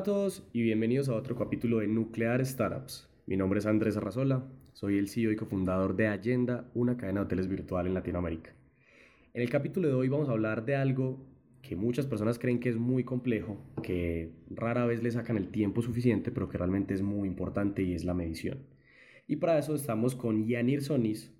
A todos y bienvenidos a otro capítulo de Nuclear Startups. Mi nombre es Andrés Arrazola, soy el CEO y cofundador de Agenda, una cadena de hoteles virtual en Latinoamérica. En el capítulo de hoy vamos a hablar de algo que muchas personas creen que es muy complejo, que rara vez le sacan el tiempo suficiente, pero que realmente es muy importante y es la medición. Y para eso estamos con Yanir Sonis,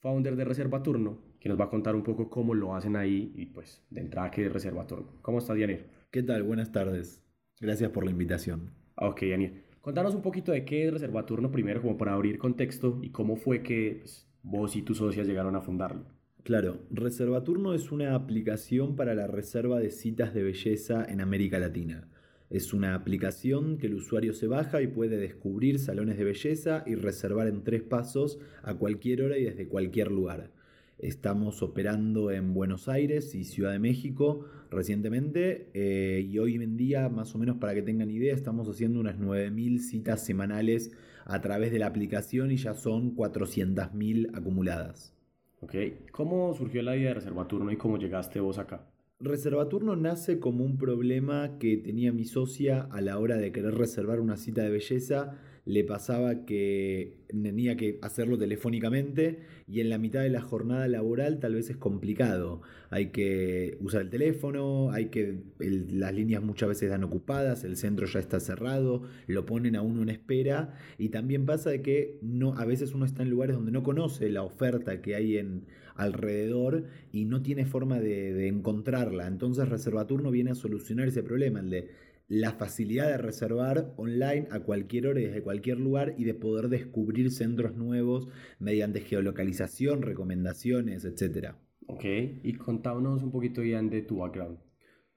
founder de Reserva Turno, que nos va a contar un poco cómo lo hacen ahí y pues de entrada que es Reserva Turno. ¿Cómo estás, Yanir? ¿Qué tal? Buenas tardes. Gracias por la invitación. Ok, Daniel. Contanos un poquito de qué es Reservaturno primero, como para abrir contexto, y cómo fue que pues, vos y tus socias llegaron a fundarlo. Claro, Reservaturno es una aplicación para la reserva de citas de belleza en América Latina. Es una aplicación que el usuario se baja y puede descubrir salones de belleza y reservar en tres pasos a cualquier hora y desde cualquier lugar. Estamos operando en Buenos Aires y Ciudad de México recientemente eh, y hoy en día, más o menos para que tengan idea, estamos haciendo unas 9.000 citas semanales a través de la aplicación y ya son 400.000 acumuladas. Ok, ¿cómo surgió la idea de Reservaturno y cómo llegaste vos acá? Reservaturno nace como un problema que tenía mi socia a la hora de querer reservar una cita de belleza le pasaba que tenía que hacerlo telefónicamente y en la mitad de la jornada laboral tal vez es complicado. Hay que usar el teléfono, hay que las líneas muchas veces dan ocupadas, el centro ya está cerrado, lo ponen a uno en espera y también pasa de que no a veces uno está en lugares donde no conoce la oferta que hay en alrededor y no tiene forma de, de encontrarla. Entonces Reservaturno viene a solucionar ese problema, el de la facilidad de reservar online a cualquier hora y desde cualquier lugar y de poder descubrir centros nuevos mediante geolocalización, recomendaciones, etc. Ok, y contámonos un poquito, Ian, de tu background.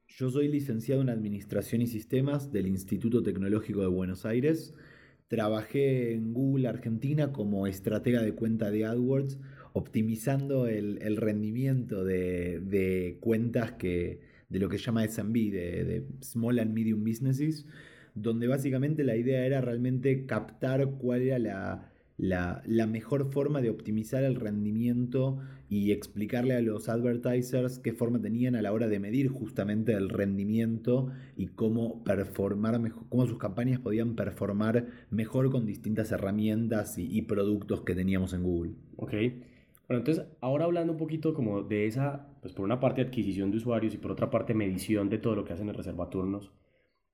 Yo soy licenciado en Administración y Sistemas del Instituto Tecnológico de Buenos Aires. Trabajé en Google Argentina como estratega de cuenta de AdWords, optimizando el, rendimiento de cuentas que, de lo que llama SMB, de, Small and Medium Businesses, donde básicamente la idea era realmente captar cuál era la, la, mejor forma de optimizar el rendimiento y explicarle a los advertisers qué forma tenían a la hora de medir justamente el rendimiento y cómo performar mejor, cómo sus campañas podían performar mejor con distintas herramientas y, y productos que teníamos en Google. Ok. Bueno, entonces, ahora hablando un poquito como de esa, pues por una parte adquisición de usuarios y por otra parte medición de todo lo que hacen en reservaturnos.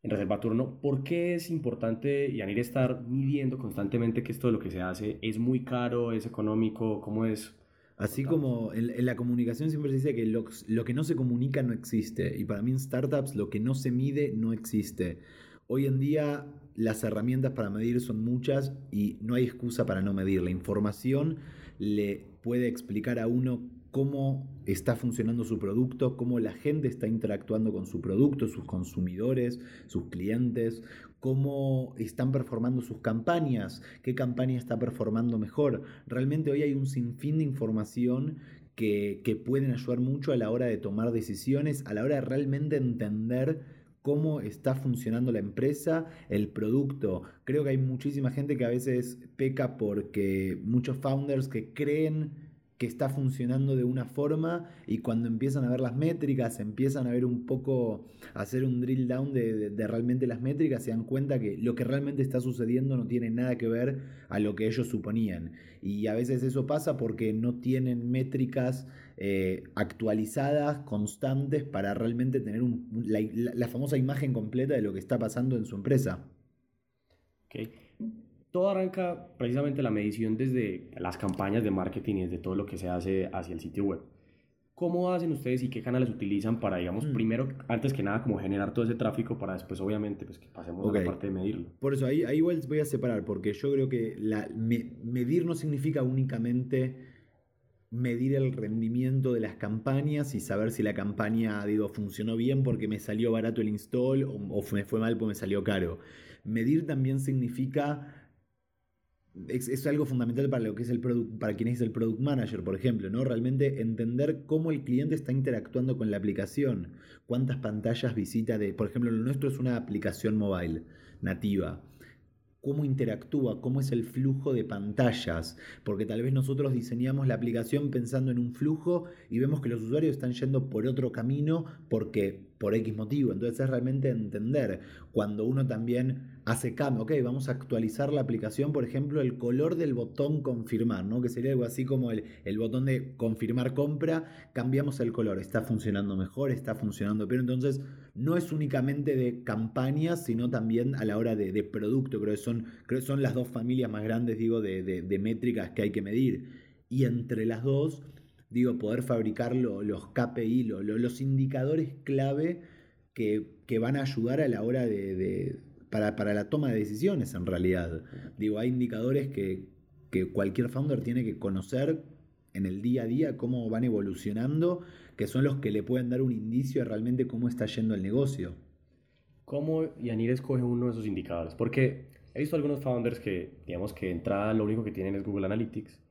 En reservaturno, ¿por qué es importante, Yanir, estar midiendo constantemente que esto de lo que se hace es muy caro, es económico, cómo es? Así como en, la comunicación siempre se dice que lo, lo que no se comunica no existe. Y para mí en startups lo que no se mide no existe. Hoy en día las herramientas para medir son muchas y no hay excusa para no medir. La información le puede explicar a uno cómo está funcionando su producto, cómo la gente está interactuando con su producto, sus consumidores, sus clientes, cómo están performando sus campañas, qué campaña está performando mejor. Realmente hoy hay un sinfín de información que, que pueden ayudar mucho a la hora de tomar decisiones, a la hora de realmente entender cómo está funcionando la empresa, el producto. Creo que hay muchísima gente que a veces peca porque muchos founders que creen que está funcionando de una forma y cuando empiezan a ver las métricas, empiezan a ver un poco, a hacer un drill down de, realmente las métricas, se dan cuenta que lo que realmente está sucediendo no tiene nada que ver a lo que ellos suponían. Y a veces eso pasa porque no tienen métricas eh, actualizadas, constantes, para realmente tener la, famosa imagen completa de lo que está pasando en su empresa. Okay todo arranca precisamente la medición desde las campañas de marketing y desde todo lo que se hace hacia el sitio web. ¿Cómo hacen ustedes y qué canales utilizan para, digamos, mm. primero, antes que nada, como generar todo ese tráfico para después, obviamente, pues que pasemos a la parte de medirlo? Por eso, ahí, ahí igual voy a separar, porque yo creo que la, medir no significa únicamente medir el rendimiento de las campañas y saber si la campaña, digo, funcionó bien porque me salió barato el install o, me fue mal porque me salió caro. Medir también significa es, algo fundamental para lo que es el product, para quien es el product manager, por ejemplo, ¿no? Realmente entender cómo el cliente está interactuando con la aplicación, cuántas pantallas visita de, por ejemplo, lo nuestro es una aplicación mobile nativa. Cómo interactúa, cómo es el flujo de pantallas, porque tal vez nosotros diseñamos la aplicación pensando en un flujo y vemos que los usuarios están yendo por otro camino porque por X motivo. Entonces es realmente entender cuando uno también hace cambio. Ok, vamos a actualizar la aplicación, por ejemplo, el color del botón confirmar, ¿no? Que sería algo así como el, botón de confirmar compra, cambiamos el color. Está funcionando mejor, está funcionando peor. Entonces no es únicamente de campañas, sino también a la hora de, producto. Creo que, son, creo que son las dos familias más grandes, digo, de, métricas que hay que medir. Y entre las dos digo, poder fabricar los KPI, los indicadores clave que, van a ayudar a la hora de, para, la toma de decisiones en realidad. Digo, hay indicadores que, cualquier founder tiene que conocer en el día a día cómo van evolucionando, que son los que le pueden dar un indicio de realmente cómo está yendo el negocio. ¿Cómo Yanir escoge uno de esos indicadores? Porque he visto algunos founders que, digamos que entrada lo único que tienen es Google Analytics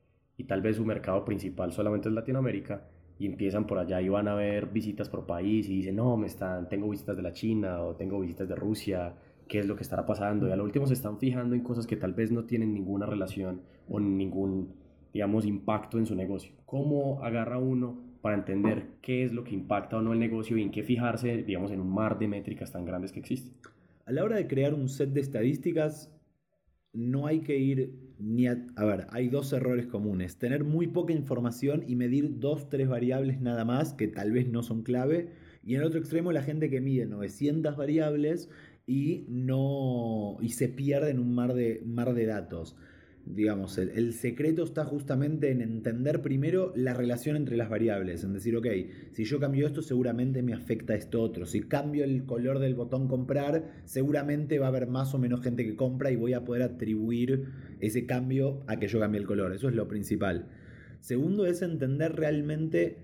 y tal vez su mercado principal solamente es Latinoamérica y empiezan por allá y van a ver visitas por país y dicen, no, me están, tengo visitas de la China o tengo visitas de Rusia, qué es lo que estará pasando. Y a lo último se están fijando en cosas que tal vez no tienen ninguna relación o ningún, digamos, impacto en su negocio. ¿Cómo agarra uno para entender qué es lo que impacta o no el negocio y en qué fijarse, digamos, en un mar de métricas tan grandes que existen? A la hora de crear un set de estadísticas, no hay que ir ni a... Ver, hay dos errores comunes. Tener muy poca información y medir dos, tres variables nada más que tal vez no son clave. Y en el otro extremo la gente que mide 900 variables y, no, y se pierde en un mar de, mar de datos digamos, el, secreto está justamente en entender primero la relación entre las variables, en decir, ok, si yo cambio esto seguramente me afecta esto otro, si cambio el color del botón comprar, seguramente va a haber más o menos gente que compra y voy a poder atribuir ese cambio a que yo cambie el color, eso es lo principal. Segundo es entender realmente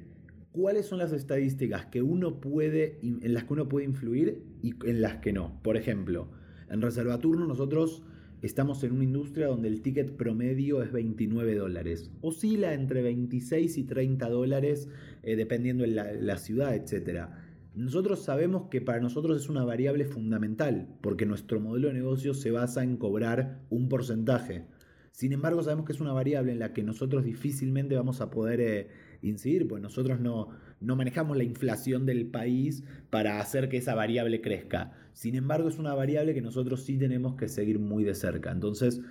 cuáles son las estadísticas que uno puede, en las que uno puede influir y en las que no. Por ejemplo, en Reservaturno nosotros Estamos en una industria donde el ticket promedio es 29 dólares. Oscila entre 26 y 30 dólares eh, dependiendo de la, ciudad, etc. Nosotros sabemos que para nosotros es una variable fundamental porque nuestro modelo de negocio se basa en cobrar un porcentaje. Sin embargo, sabemos que es una variable en la que nosotros difícilmente vamos a poder eh, incidir, pues nosotros no, no manejamos la inflación del país para hacer que esa variable crezca. Sin embargo, es una variable que nosotros sí tenemos que seguir muy de cerca. Entonces,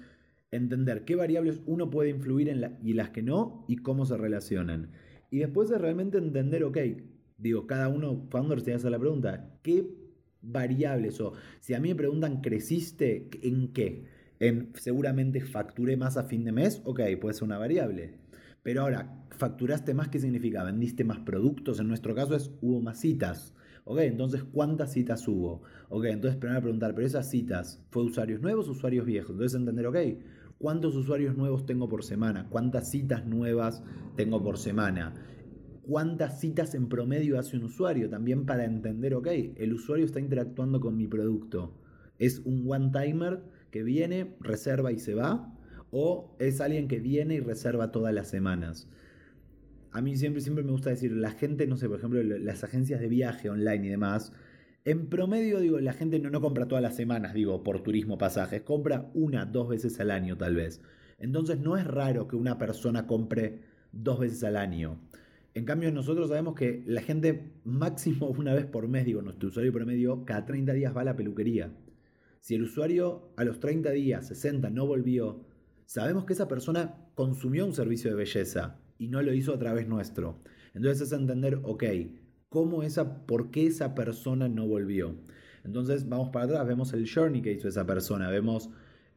entender qué variables uno puede influir en la, y las que no y cómo se relacionan. Y después de realmente entender, ok, digo, cada uno, founder se hace la pregunta, ¿qué variables o si a mí me preguntan, ¿creciste en qué? En seguramente facturé más a fin de mes, ok, puede ser una variable. Pero ahora, facturaste más, ¿qué significa? ¿Vendiste más productos? En nuestro caso es, hubo más citas. Ok, entonces, ¿cuántas citas hubo? Ok, entonces, primero preguntar, pero esas citas, ¿fue usuarios nuevos o usuarios viejos? Entonces, entender, ok, ¿cuántos usuarios nuevos tengo por semana? ¿Cuántas citas nuevas tengo por semana? ¿Cuántas citas en promedio hace un usuario? También para entender, ok, el usuario está interactuando con mi producto. ¿Es un one-timer que viene, reserva y se va? O es alguien que viene y reserva todas las semanas. A mí siempre, siempre me gusta decir, la gente, no sé, por ejemplo, las agencias de viaje online y demás, en promedio, digo, la gente no, no compra todas las semanas, digo, por turismo pasajes, compra una, dos veces al año tal vez. Entonces no es raro que una persona compre dos veces al año. En cambio, nosotros sabemos que la gente máximo una vez por mes, digo, nuestro usuario promedio, cada 30 días va a la peluquería. Si el usuario a los 30 días, 60, no volvió, sabemos que esa persona consumió un servicio de belleza y no lo hizo a través nuestro. Entonces es entender, ok, ¿cómo esa, ¿por qué esa persona no volvió? Entonces vamos para atrás, vemos el journey que hizo esa persona, vemos,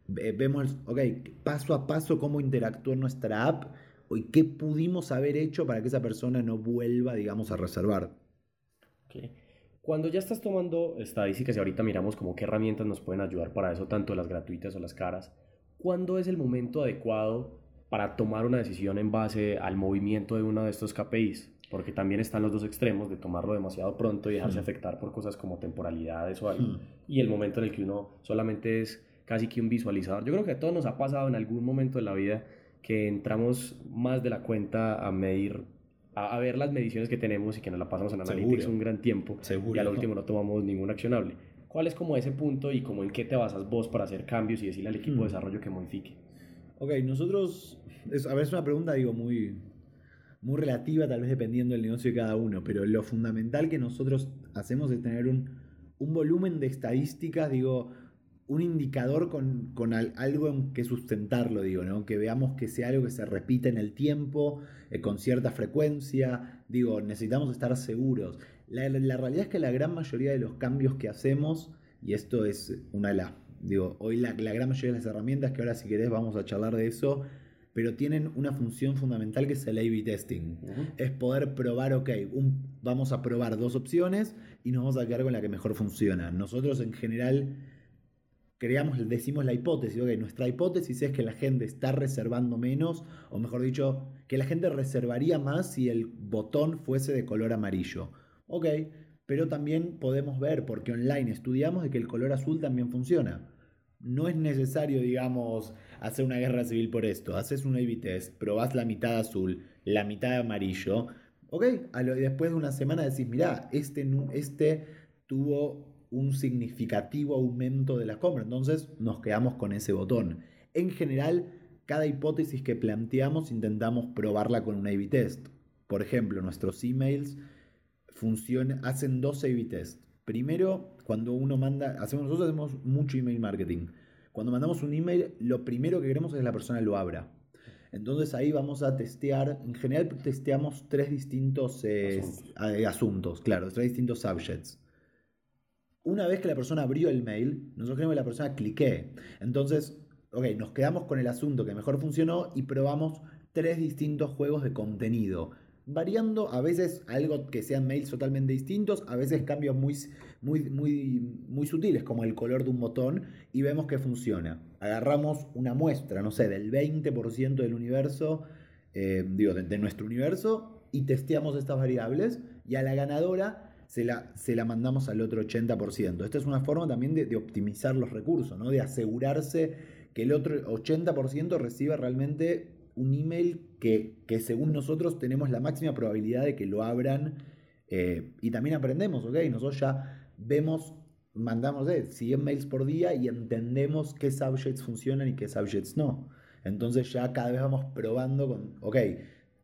vemos, ok, paso a paso cómo interactuó nuestra app y qué pudimos haber hecho para que esa persona no vuelva, digamos, a reservar. Cuando ya estás tomando estadísticas y ahorita miramos como qué herramientas nos pueden ayudar para eso, tanto las gratuitas o las caras, ¿cuándo es el momento adecuado para tomar una decisión en base al movimiento de uno de estos KPIs? Porque también están los dos extremos de tomarlo demasiado pronto y dejarse afectar por cosas como temporalidades o algo. Y el momento en el que uno solamente es casi que un visualizador. Yo creo que a todos nos ha pasado en algún momento de la vida que entramos más de la cuenta a medir, a, ver las mediciones que tenemos y que nos la pasamos en Analytics un gran tiempo Seguro. y al último no tomamos ningún accionable. ¿Cuál es como ese punto y como en qué te basas vos para hacer cambios y decirle al equipo de hmm. desarrollo que modifique? Ok, nosotros, a ver, es una pregunta, digo, muy, muy relativa, tal vez dependiendo del negocio de cada uno, pero lo fundamental que nosotros hacemos es tener un, un volumen de estadísticas, digo, un indicador con, con algo en que sustentarlo, digo, ¿no? Que veamos que sea algo que se repite en el tiempo, eh, con cierta frecuencia, digo, necesitamos estar seguros. La, la, realidad es que la gran mayoría de los cambios que hacemos, y esto es una de las, digo, hoy la, la gran mayoría de las herramientas, que ahora si querés vamos a charlar de eso, pero tienen una función fundamental que es el A-B testing. Es poder probar, ok, un, vamos a probar dos opciones y nos vamos a quedar con la que mejor funciona. Nosotros en general creamos, decimos la hipótesis, ok, nuestra hipótesis es que la gente está reservando menos, o mejor dicho, que la gente reservaría más si el botón fuese de color amarillo. Ok, pero también podemos ver, porque online estudiamos de que el color azul también funciona. No es necesario, digamos, hacer una guerra civil por esto. Haces un A-B test, probás la mitad azul, la mitad amarillo. Ok, después de una semana decís, mirá, este, este tuvo un significativo aumento de la compra. Entonces nos quedamos con ese botón. En general, cada hipótesis que planteamos intentamos probarla con un A-B test. Por ejemplo, nuestros emails funcionan, hacen dos A-B test. Primero, cuando uno manda, hacemos, nosotros hacemos mucho email marketing. Cuando mandamos un email, lo primero que queremos es que la persona lo abra. Entonces ahí vamos a testear, en general testeamos tres distintos eh, asuntos. claro, tres distintos subjects. Una vez que la persona abrió el mail, nosotros queremos que la persona clique. Entonces, ok, nos quedamos con el asunto que mejor funcionó y probamos tres distintos juegos de contenido variando a veces algo que sean mails totalmente distintos, a veces cambios muy, muy, muy, muy sutiles como el color de un botón y vemos que funciona. Agarramos una muestra, no sé, del 20% del universo, eh, digo, de, nuestro universo y testeamos estas variables y a la ganadora se la, se la mandamos al otro 80%. Esta es una forma también de, de optimizar los recursos, ¿no? de asegurarse que el otro 80% reciba realmente un email que, según nosotros tenemos la máxima probabilidad de que lo abran eh, y también aprendemos, ¿ok? Nosotros ya vemos, mandamos 100 mails por día y entendemos qué subjects funcionan y qué subjects no. Entonces ya cada vez vamos probando con, ok,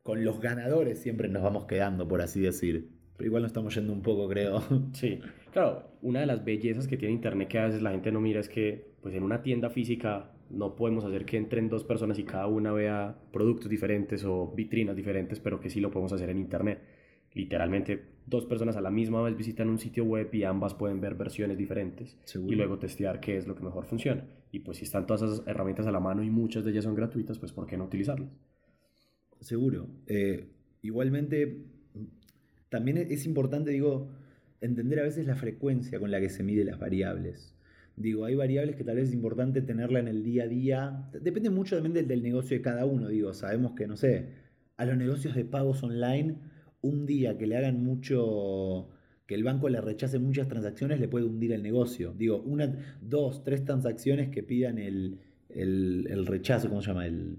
con los ganadores siempre nos vamos quedando, por así decir. Pero igual nos estamos yendo un poco, creo. Sí, claro, una de las bellezas que tiene Internet que a veces la gente no mira es que pues en una tienda física no podemos hacer que entren dos personas y cada una vea productos diferentes o vitrinas diferentes, pero que sí lo podemos hacer en Internet. Literalmente, dos personas a la misma vez visitan un sitio web y ambas pueden ver versiones diferentes y luego testear qué es lo que mejor funciona. Y pues si están todas esas herramientas a la mano y muchas de ellas son gratuitas, pues ¿por qué no utilizarlas? Seguro. Eh, igualmente, también es importante, digo, entender a veces la frecuencia con la que se miden las variables. Digo, hay variables que tal vez es importante tenerla en el día a día. Depende mucho también del, negocio de cada uno. Digo, sabemos que, no sé, a los negocios de pagos online, un día que le hagan mucho, que el banco le rechace muchas transacciones, le puede hundir el negocio. Digo, una, dos, tres transacciones que pidan el, rechazo, ¿cómo se llama? El,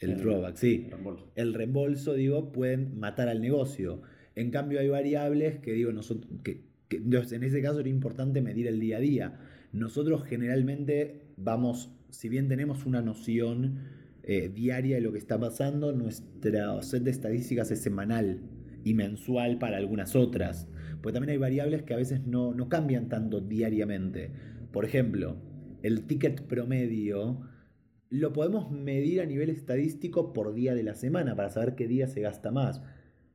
el, drawback, sí. Reembolso. El reembolso, digo, pueden matar al negocio. En cambio, hay variables que, digo, nosotros, que, que en ese caso era importante medir el día a día. Nosotros generalmente vamos, si bien tenemos una noción eh, diaria de lo que está pasando, nuestra set de estadísticas es semanal y mensual para algunas otras. Pues también hay variables que a veces no, no cambian tanto diariamente. Por ejemplo, el ticket promedio lo podemos medir a nivel estadístico por día de la semana para saber qué día se gasta más.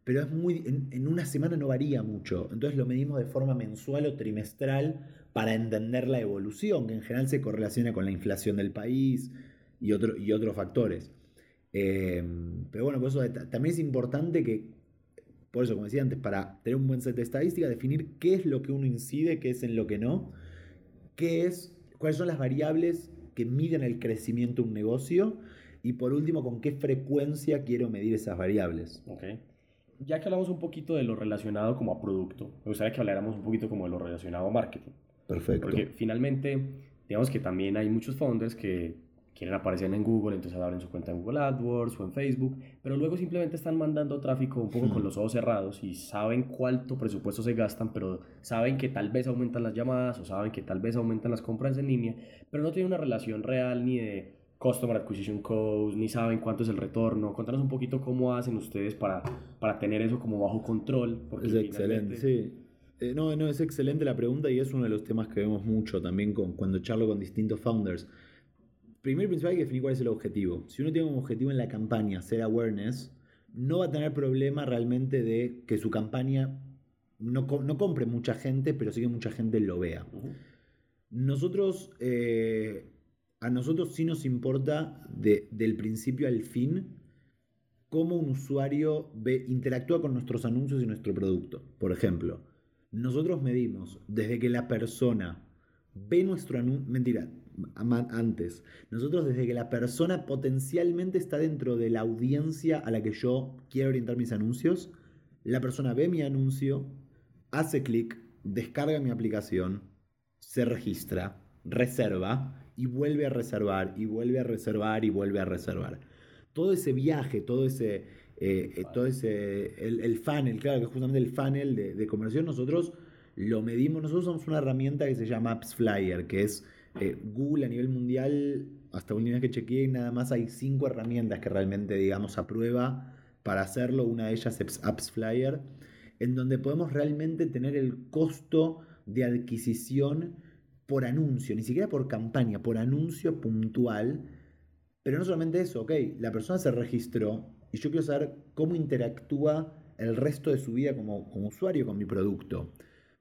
Pero es muy, en, en, una semana no varía mucho. Entonces lo medimos de forma mensual o trimestral para entender la evolución, que en general se correlaciona con la inflación del país y, y otros factores. Eh, pero bueno, por eso también es importante que, por eso, como decía antes, para tener un buen set de estadísticas, definir qué es lo que uno incide, qué es en lo que no, qué es, cuáles son las variables que miden el crecimiento de un negocio y por último, con qué frecuencia quiero medir esas variables. Okay. Ya que hablamos un poquito de lo relacionado como a producto, me gustaría que habláramos un poquito como de lo relacionado a marketing. Perfecto. Porque finalmente, digamos que también hay muchos founders que quieren aparecer en Google, entonces abren su cuenta en Google AdWords o en Facebook, pero luego simplemente están mandando tráfico un poco con los ojos cerrados y saben cuánto presupuesto se gastan, pero saben que tal vez aumentan las llamadas o saben que tal vez aumentan las compras en línea, pero no tienen una relación real ni de Customer Acquisition Cost, ni saben cuánto es el retorno. Contanos un poquito cómo hacen ustedes para, para tener eso como bajo control. es excelente, sí. Eh, no, no, es excelente la pregunta y es uno de los temas que vemos mucho también con, cuando charlo con distintos founders. Primero y principal hay que definir cuál es el objetivo. Si uno tiene un objetivo en la campaña, ser awareness, no va a tener problema realmente de que su campaña no, no compre mucha gente, pero sí que mucha gente lo vea. Nosotros, eh, a nosotros sí nos importa del principio al fin cómo un usuario ve, interactúa con nuestros anuncios y nuestro producto. Por ejemplo, nosotros medimos desde que la persona ve nuestro anuncio, mentira, antes, nosotros desde que la persona potencialmente está dentro de la audiencia a la que yo quiero orientar mis anuncios, la persona ve mi anuncio, hace clic, descarga mi aplicación, se registra, reserva y vuelve a reservar y vuelve a reservar y vuelve a reservar. Todo ese viaje, todo ese, eh, eh, todo ese, el, funnel, claro que justamente el funnel de, de, conversión nosotros lo medimos, nosotros somos una herramienta que se llama Apps Flyer, que es eh, Google a nivel mundial, hasta última vez que chequeé, nada más hay cinco herramientas que realmente, digamos, aprueba para hacerlo, una de ellas es Apps Flyer en donde podemos realmente tener el costo de adquisición por anuncio, ni siquiera por campaña, por anuncio puntual. Pero no solamente eso, ok, la persona se registró y yo quiero saber cómo interactúa el resto de su vida como, como usuario con mi producto.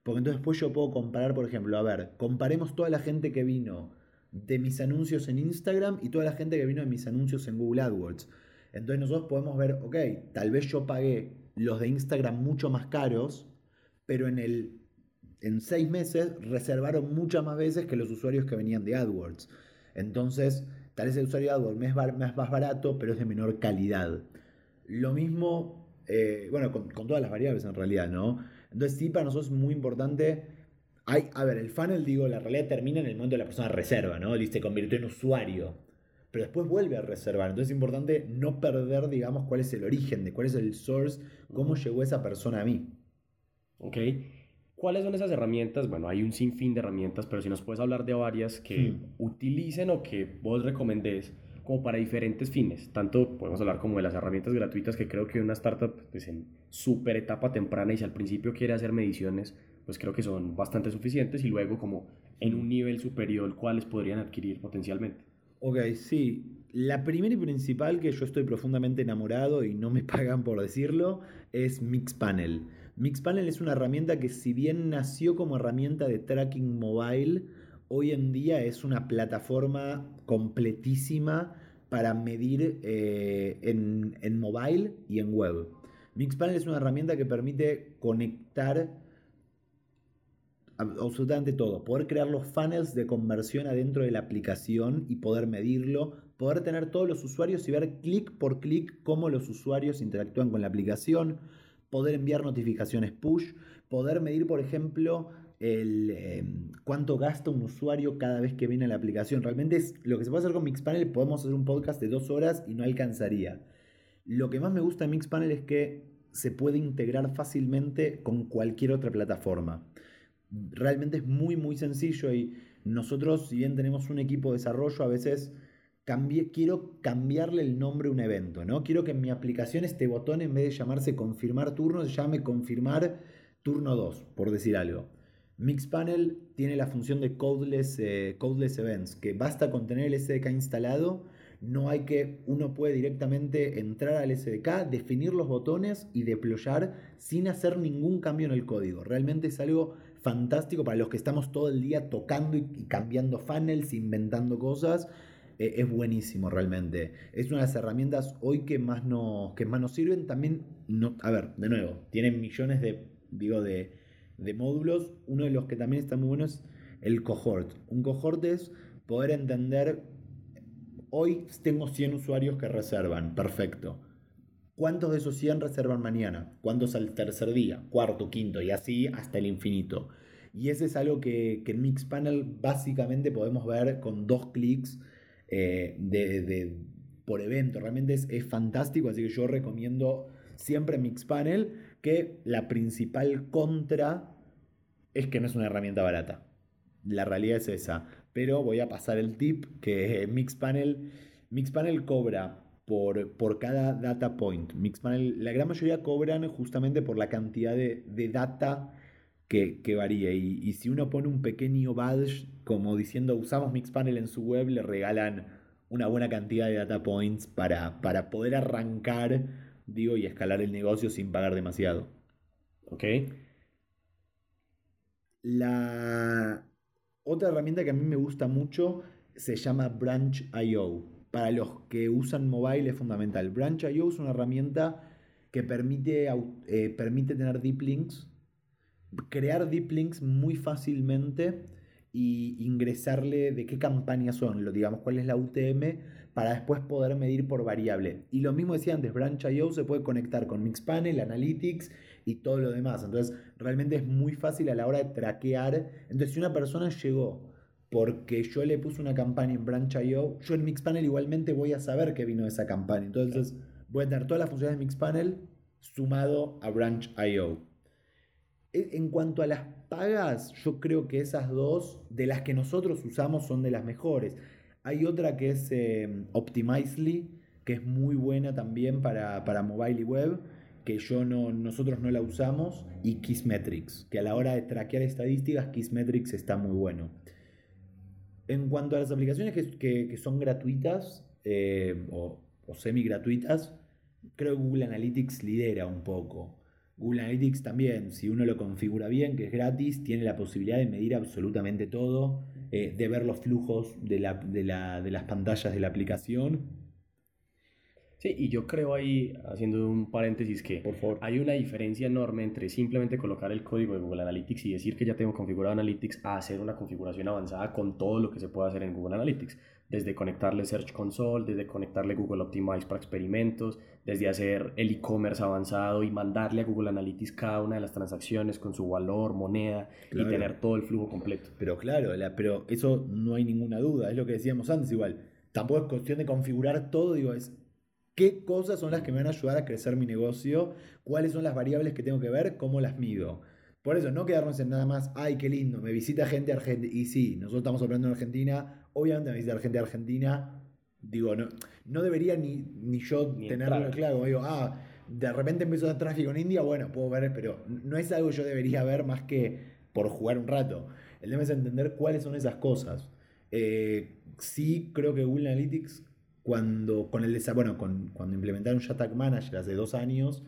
Porque entonces después yo puedo comparar, por ejemplo, a ver, comparemos toda la gente que vino de mis anuncios en Instagram y toda la gente que vino de mis anuncios en Google AdWords. Entonces nosotros podemos ver, ok, tal vez yo pagué los de Instagram mucho más caros, pero en, el, en seis meses reservaron muchas más veces que los usuarios que venían de AdWords. Entonces, tal vez el usuario de AdWords es más, barato, pero es de menor calidad. Lo mismo, eh, bueno, con, todas las variables en realidad, ¿no? Entonces, sí, para nosotros es muy importante. Hay, a ver, el funnel, digo, la realidad termina en el momento de la persona reserva, ¿no? Se convirtió en usuario pero después vuelve a reservar. Entonces es importante no perder, digamos, cuál es el origen, de cuál es el source, cómo llegó esa persona a mí. Ok. ¿Cuáles son esas herramientas? Bueno, hay un sinfín de herramientas, pero si nos puedes hablar de varias que hmm. utilicen o que vos recomendés como para diferentes fines. Tanto podemos hablar como de las herramientas gratuitas que creo que una startup pues en súper etapa temprana y si al principio quiere hacer mediciones, pues creo que son bastante suficientes y luego como en un nivel superior cuáles podrían adquirir potencialmente. Ok, sí. La primera y principal que yo estoy profundamente enamorado y no me pagan por decirlo es Mixpanel. Mixpanel es una herramienta que si bien nació como herramienta de tracking mobile, hoy en día es una plataforma completísima para medir eh, en, en mobile y en web. Mixpanel es una herramienta que permite conectar absolutamente todo. Poder crear los funnels de conversión adentro de la aplicación y poder medirlo. Poder tener todos los usuarios y ver clic por clic cómo los usuarios interactúan con la aplicación. Poder enviar notificaciones push. Poder medir, por ejemplo, el, em, cuánto gasta un usuario cada vez que viene a la aplicación. Realmente es lo que se puede hacer con Mixpanel. Podemos hacer un podcast de dos horas y no alcanzaría. Lo que más me gusta de Mixpanel es que se puede integrar fácilmente con cualquier otra plataforma realmente es muy, muy sencillo y nosotros, si bien tenemos un equipo de desarrollo, a veces quiero cambiarle el nombre a un evento, ¿no? Quiero que en mi aplicación este botón, en vez de llamarse confirmar turno, se llame confirmar turno 2, por decir algo. Mixpanel tiene la función de codeless, eh, codeless events, que basta con tener el SDK instalado, no hay que, uno puede directamente entrar al SDK, definir los botones y deployar sin hacer ningún cambio en el código. Realmente es algo fantástico para los que estamos todo el día tocando y, cambiando funnels, inventando cosas. Eh, es buenísimo realmente. Es una de las herramientas hoy que más nos, que más nos sirven. También, no, a ver, de nuevo, tienen millones de, digo, de, de módulos. Uno de los que también está muy bueno es el cohort. Un cohort es poder entender, hoy tengo 100 usuarios que reservan, perfecto. ¿Cuántos de esos 100 reservan mañana? ¿Cuántos al tercer día? Cuarto, quinto y así hasta el infinito. Y ese es algo que, en Mixpanel básicamente podemos ver con dos clics eh, de, por evento. Realmente es, es, fantástico, así que yo recomiendo siempre Mixpanel, que la principal contra es que no es una herramienta barata. La realidad es esa. pero voy a pasar el tip que Mixpanel, Mixpanel cobra por, por, cada data point. Mixpanel, la gran mayoría cobran justamente por la cantidad de, de data que, varía. Y, y, si uno pone un pequeño badge como diciendo usamos Mixpanel en su web, le regalan una buena cantidad de data points para, para poder arrancar, digo, y escalar el negocio sin pagar demasiado. Ok. La otra herramienta que a mí me gusta mucho se llama Branch.io. Para los que usan mobile es fundamental. Branch.io es una herramienta que permite, eh, permite tener deep links, crear deep links muy fácilmente y ingresarle de qué campaña son, lo, digamos cuál es la UTM, para después poder medir por variable. Y lo mismo decía antes, Branch.io se puede conectar con Mixpanel, Analytics y todo lo demás. Entonces, realmente es muy fácil a la hora de traquear. Entonces, si una persona llegó porque yo le puse una campaña en Branch.io, yo en Mixpanel igualmente voy a saber que vino esa campaña. Entonces, voy a tener todas las funciones de Mixpanel sumado a Branch.io. E, en cuanto a las pagas, yo creo que esas dos, de las que nosotros usamos, son de las mejores. Hay otra que es eh, Optimizely, que es muy buena también para, para mobile y web que yo no, nosotros no la usamos, y Kissmetrics, que a la hora de traquear estadísticas, Kissmetrics está muy bueno. En cuanto a las aplicaciones que, son gratuitas eh, o, semi gratuitas, creo que Google Analytics lidera un poco. Google Analytics también, si uno lo configura bien, que es gratis, tiene la posibilidad de medir absolutamente todo, eh, de ver los flujos de, de las pantallas de la aplicación Sí, y yo creo ahí, haciendo un paréntesis, que Por favor. hay una diferencia enorme entre simplemente colocar el código de Google Analytics y decir que ya tengo configurado Analytics a hacer una configuración avanzada con todo lo que se puede hacer en Google Analytics. Desde conectarle Search Console, desde conectarle Google Optimize para experimentos, desde hacer el e-commerce avanzado y mandarle a Google Analytics cada una de las transacciones con su valor, moneda y tener todo el flujo completo. Pero claro, pero eso no hay ninguna duda, es lo que decíamos antes igual. Tampoco es cuestión de configurar todo, digo, es qué cosas son las que me van a ayudar a crecer mi negocio, cuáles son las variables que tengo que ver, cómo las mido. Por eso, no quedarnos en nada más, ay, qué lindo, me visita gente argentina. Y sí, nosotros estamos operando en Argentina, obviamente me visita gente de Argentina. Digo, no, no debería ni, ni yo tenerlo claro. Digo, ah, de repente empezó a tráfico en India, bueno, puedo ver, pero no es algo que yo debería ver más que por jugar un rato. El tema es entender cuáles son esas cosas. Eh, sí, creo que Google Analytics cuando, con el, bueno, con, cuando implementaron Tag Manager hace dos años,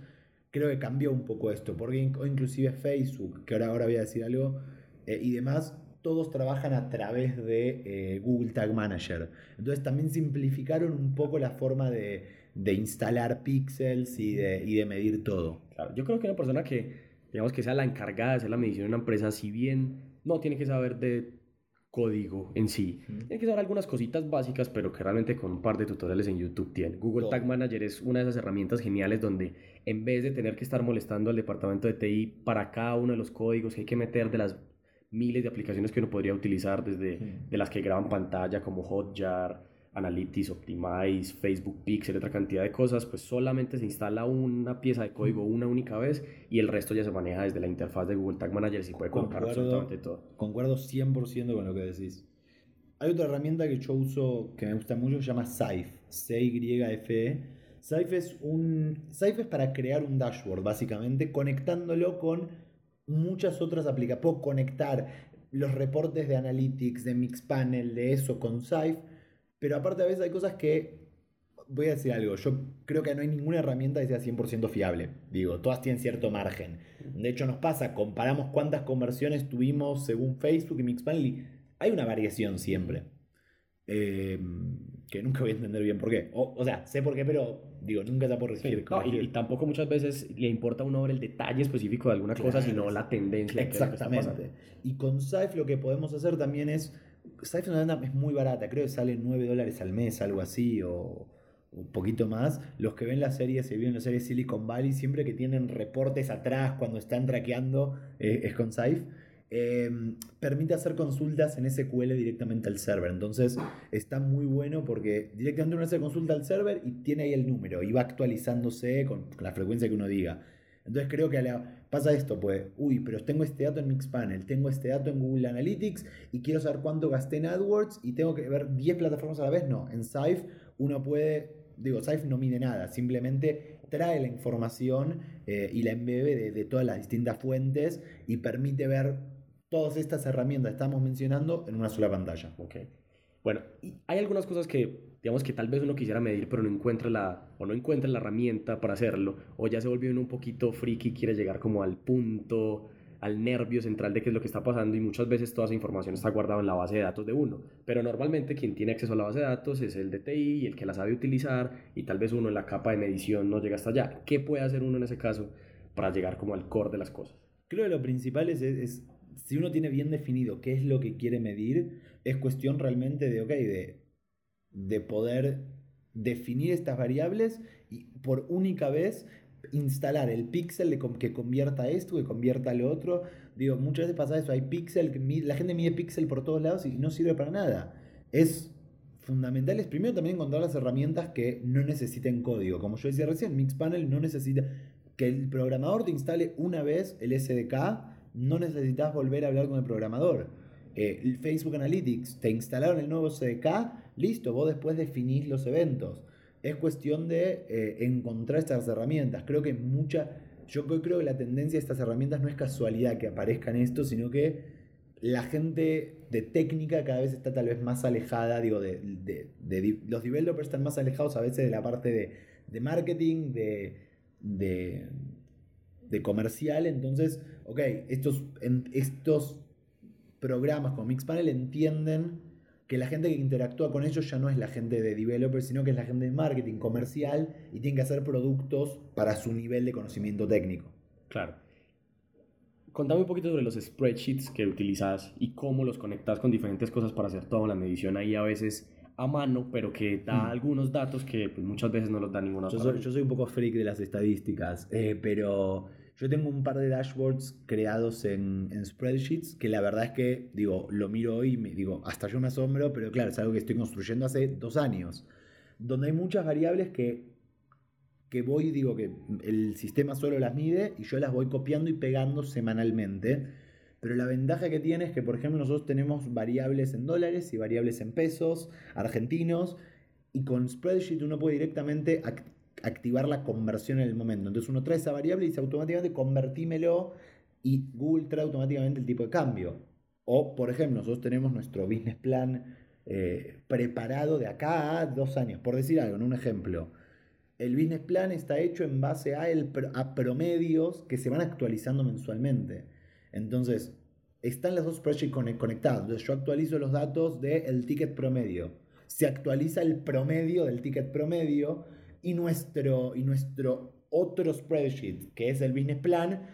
creo que cambió un poco esto, porque inclusive Facebook, que ahora, ahora voy a decir algo, eh, y demás, todos trabajan a través de eh, Google Tag Manager. Entonces también simplificaron un poco la forma de, de instalar pixels y de, y de medir todo. Claro, yo creo que una persona que, digamos, que sea la encargada de hacer la medición en una empresa, si bien no tiene que saber de código en sí. Tiene que saber algunas cositas básicas, pero que realmente con un par de tutoriales en YouTube tiene. Google Tag Manager es una de esas herramientas geniales donde en vez de tener que estar molestando al departamento de TI para cada uno de los códigos que hay que meter de las miles de aplicaciones que uno podría utilizar, desde de las que graban pantalla como Hotjar, Analytics, Optimize, Facebook Pixel, otra cantidad de cosas, pues solamente se instala una pieza de código una única vez y el resto ya se maneja desde la interfaz de Google Tag Manager y se puede colocar absolutamente todo. Concuerdo 100% con lo que decís. Hay otra herramienta que yo uso que me gusta mucho, se llama Safe, C-Y-F-E. Safe es, un, Safe es para crear un dashboard, básicamente, conectándolo con muchas otras aplicaciones. Puedo conectar los reportes de Analytics, de Mixpanel, de eso con Safe pero aparte a veces hay cosas que, voy a decir algo, yo creo que no hay ninguna herramienta que sea 100% fiable. Digo, todas tienen cierto margen. De hecho nos pasa, comparamos cuántas conversiones tuvimos según Facebook y Mixpanel y hay una variación siempre. Em, que nunca voy a entender bien por qué. O, sea, sé por qué, pero digo, nunca se puede recibir. y, tampoco muchas veces le importa a uno ver el detalle específico de alguna cosa, sino la tendencia. Exactamente. y con Safe lo que podemos hacer también es Safe es muy barata, creo que sale 9 dólares al mes, algo así, o un poquito más. Los que ven la serie, se vieron la serie Silicon Valley, siempre que tienen reportes atrás cuando están traqueando, eh, es con Safe. Em, permite hacer consultas en SQL directamente al server. Entonces está muy bueno porque directamente uno hace consulta al server y tiene ahí el número y va actualizándose con, la frecuencia que uno diga. Entonces creo que pasa esto, pues, uy, pero tengo este dato en Mixpanel, tengo este dato en Google Analytics y quiero saber cuánto gasté en AdWords y tengo que ver 10 plataformas a la vez. No, en Safe uno puede, digo, Safe no mide nada, simplemente trae la información eh, y la embebe de, de todas las distintas fuentes y permite ver todas estas herramientas que estamos mencionando en una sola pantalla. Ok. Bueno, hay algunas cosas que, digamos que tal vez uno quisiera medir, pero no encuentra la, o no encuentra la herramienta para hacerlo, o ya se volvió uno un poquito friki y quiere llegar como al punto, al nervio central de qué es lo que está pasando, y muchas veces toda esa información está guardada en la base de datos de uno. Pero normalmente quien tiene acceso a la base de datos es el DTI y el que la sabe utilizar, y tal vez uno en la capa de medición no llega hasta allá. ¿Qué puede hacer uno en ese caso para llegar como al core de las cosas? Creo que lo principal es, es si uno tiene bien definido qué es lo que quiere medir, es cuestión realmente de, ok, de, de poder definir estas variables y por única vez instalar el píxel que convierta esto, que convierta lo otro. Digo, muchas veces pasa eso, hay píxel, la gente mide píxel por todos lados y no sirve para nada. Es fundamental, es primero también encontrar las herramientas que no necesiten código. Como yo decía recién, Mixpanel no necesita que el programador te instale una vez el SDK, no necesitas volver a hablar con el programador eh, Facebook Analytics, te instalaron el nuevo CDK, listo, vos después definís los eventos. Es cuestión de eh, encontrar estas herramientas. Creo que mucha, yo creo que la tendencia de estas herramientas no es casualidad que aparezcan esto, sino que la gente de técnica cada vez está tal vez más alejada, digo, de, de, los developers están más alejados a veces de la parte de, de marketing, de, de, comercial, entonces, ok, estos, estos programas como Mixpanel entienden que la gente que interactúa con ellos ya no es la gente de developer, sino que es la gente de marketing comercial y tienen que hacer productos para su nivel de conocimiento técnico. Claro. Contame un poquito sobre los spreadsheets que utilizas y cómo los conectas con diferentes cosas para hacer toda la medición ahí a veces a mano, pero que da mm. algunos datos que pues, muchas veces no los da ninguna yo soy, yo soy un poco freak de las estadísticas, eh, pero yo tengo un par de dashboards creados en, en, spreadsheets que la verdad es que, digo, lo miro hoy y me, digo, hasta yo me asombro, pero claro, es algo que estoy construyendo hace dos años, donde hay muchas variables que, que voy, digo, que el sistema solo las mide y yo las voy copiando y pegando semanalmente. Pero la ventaja que tiene es que, por ejemplo, nosotros tenemos variables en dólares y variables en pesos argentinos. Y con Spreadsheet uno puede directamente activar la conversión en el momento. Entonces uno trae esa variable y dice automáticamente convertímelo y Google trae automáticamente el tipo de cambio. O, por ejemplo, nosotros tenemos nuestro business plan eh, preparado de acá a dos años, por decir algo, en un ejemplo. El business plan está hecho en base a, el, a promedios que se van actualizando mensualmente. Entonces, están las dos spreadsheets conectadas. Entonces, yo actualizo los datos del ticket promedio. Se actualiza el promedio del ticket promedio y nuestro, y nuestro otro spreadsheet, que es el business plan,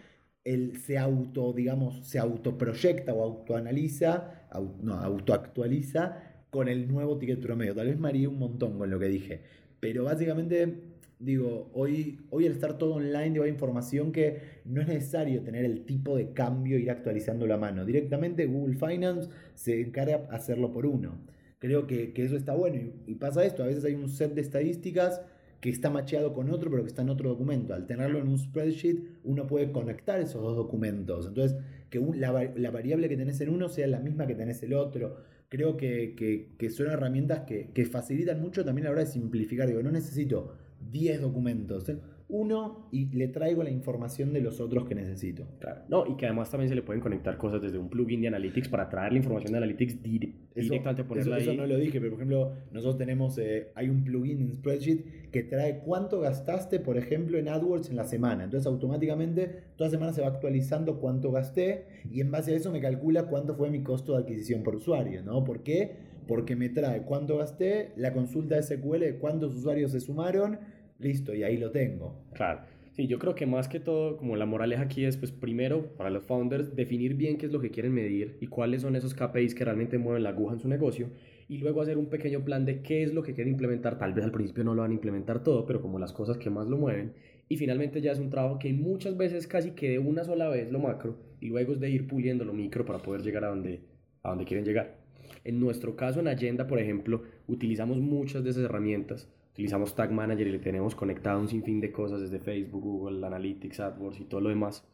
él se auto, digamos, se autoproyecta o autoanaliza, no, autoactualiza con el nuevo ticket promedio. Tal vez me haría un montón con lo que dije. Pero básicamente, digo, hoy, hoy al estar todo online, hay información que no es necesario tener el tipo de cambio, ir actualizando la mano. Directamente Google Finance se encarga de hacerlo por uno. Creo que, eso está bueno. y pasa esto, a veces hay un set de estadísticas que está macheado con otro, pero que está en otro documento. Al tenerlo en un spreadsheet, uno puede conectar esos dos documentos. Entonces, que la, variable que tenés en uno sea la misma que tenés el otro. Creo que, son herramientas que, que, facilitan mucho también a la hora de simplificar. Digo, no necesito 10 documentos. ¿eh? Uno y le traigo la información de los otros que necesito. Claro. No, y que además también se le pueden conectar cosas desde un plugin de Analytics para traer la información de Analytics directamente ponerla eso, ahí. Eso no lo dije, pero por ejemplo, nosotros tenemos, eh, hay un plugin en Spreadsheet que trae cuánto gastaste, por ejemplo, en AdWords en la semana. Entonces automáticamente toda semana se va actualizando cuánto gasté y en base a eso me calcula cuánto fue mi costo de adquisición por usuario, ¿no? ¿Por qué? Porque me trae cuánto gasté, la consulta de SQL de cuántos usuarios se sumaron, listo, y ahí lo tengo. Claro. Sí, yo creo que más que todo, como la moraleja aquí es, pues primero, para los founders, definir bien qué es lo que quieren medir y cuáles son esos KPIs que realmente mueven la aguja en su negocio y luego hacer un pequeño plan de qué es lo que quieren implementar. Tal vez al principio no lo van a implementar todo, pero como las cosas que más lo mueven. Y finalmente ya es un trabajo que muchas veces casi que de una sola vez lo macro y luego es de ir puliendo lo micro para poder llegar a donde, a donde quieren llegar. En nuestro caso en Agenda, por ejemplo, utilizamos muchas de esas herramientas utilizamos Tag Manager y le tenemos conectado un sinfín de cosas desde Facebook, Google Analytics, AdWords y todo lo demás.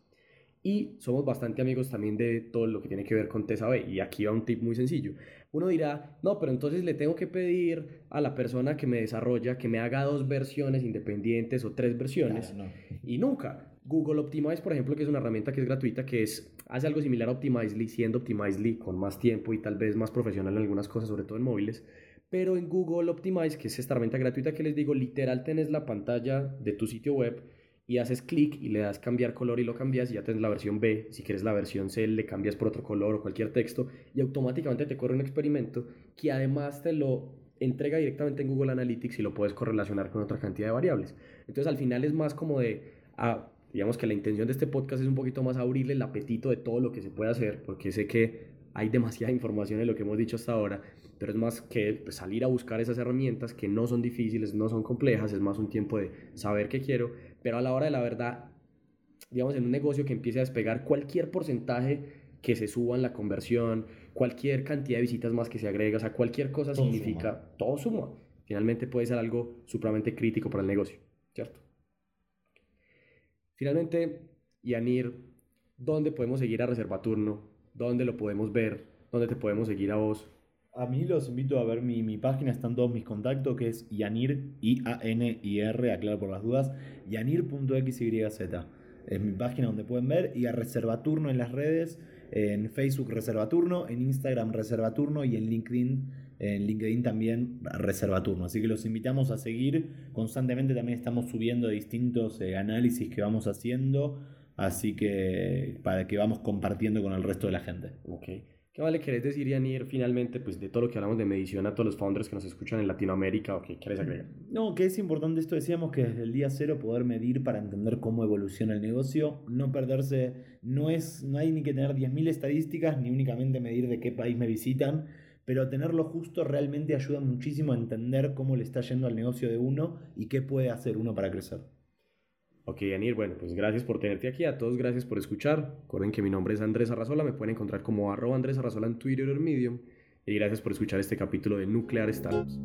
y somos bastante amigos también de todo lo que tiene que ver con TESA B. Y aquí va un tip muy sencillo. Uno dirá, no, pero entonces le tengo que pedir a la persona que me desarrolla que me haga dos versiones independientes o tres versiones. Y nunca. Google Optimize, por ejemplo, que es una herramienta que es gratuita, que es, hace algo similar a Optimizely, siendo Optimizely con más tiempo y tal vez más profesional en algunas cosas, sobre todo en móviles. Pero en Google Optimize, que es esta herramienta gratuita que les digo, literal tenés la pantalla de tu sitio web y haces clic y le das cambiar color y lo cambias y ya tienes la versión B. Si quieres la versión C, le cambias por otro color o cualquier texto y automáticamente te corre un experimento que además te lo entrega directamente en Google Analytics y lo puedes correlacionar con otra cantidad de variables. Entonces al final es más como de, ah, digamos que la intención de este podcast es un poquito más abrirle el apetito de todo lo que se puede hacer, porque sé que hay demasiada información en lo que hemos dicho hasta ahora, pero es más que pues, salir a buscar esas herramientas que no son difíciles, no son complejas, es más un tiempo de saber qué quiero, pero a la hora de la verdad, digamos, en un negocio que empiece a despegar cualquier porcentaje que se suba en la conversión, cualquier cantidad de visitas más que se agrega, o sea, cualquier cosa significa, todo suma. Finalmente puede ser algo supremamente crítico para el negocio, ¿cierto? Finalmente, Yanir, ¿dónde podemos seguir a Reservaturno? ¿Dónde lo podemos ver? ¿Dónde te podemos seguir a vos? A mí los invito a ver mi, página, están todos mis contactos, que es Yanir, I-A-N-I-R, aclaro por las dudas, yanir.xyz. Es mi página donde pueden ver y a Reservaturno en las redes, en Facebook Reservaturno, en Instagram Reservaturno y en LinkedIn, en LinkedIn también Reservaturno. Así que los invitamos a seguir. Constantemente también estamos subiendo distintos eh, análisis que vamos haciendo, así que para que vamos compartiendo con el resto de la gente. Okay. ¿Qué vale querés decir, Yanir, finalmente, pues de todo lo que hablamos de medición a todos los founders que nos escuchan en Latinoamérica o qué quieres agregar? No, que es importante esto, decíamos que desde el día cero poder medir para entender cómo evoluciona el negocio, no perderse, no, es, no hay ni que tener 10.000 estadísticas, ni únicamente medir de qué país me visitan, pero tenerlo justo realmente ayuda muchísimo a entender cómo le está yendo al negocio de uno y qué puede hacer uno para crecer. Ok, Anir, bueno, pues gracias por tenerte aquí. A todos, gracias por escuchar. Recuerden que mi nombre es Andrés Arrazola. Me pueden encontrar como arroba Andrés Arrazola en Twitter o en Medium. Y gracias por escuchar este capítulo de Nuclear Startups.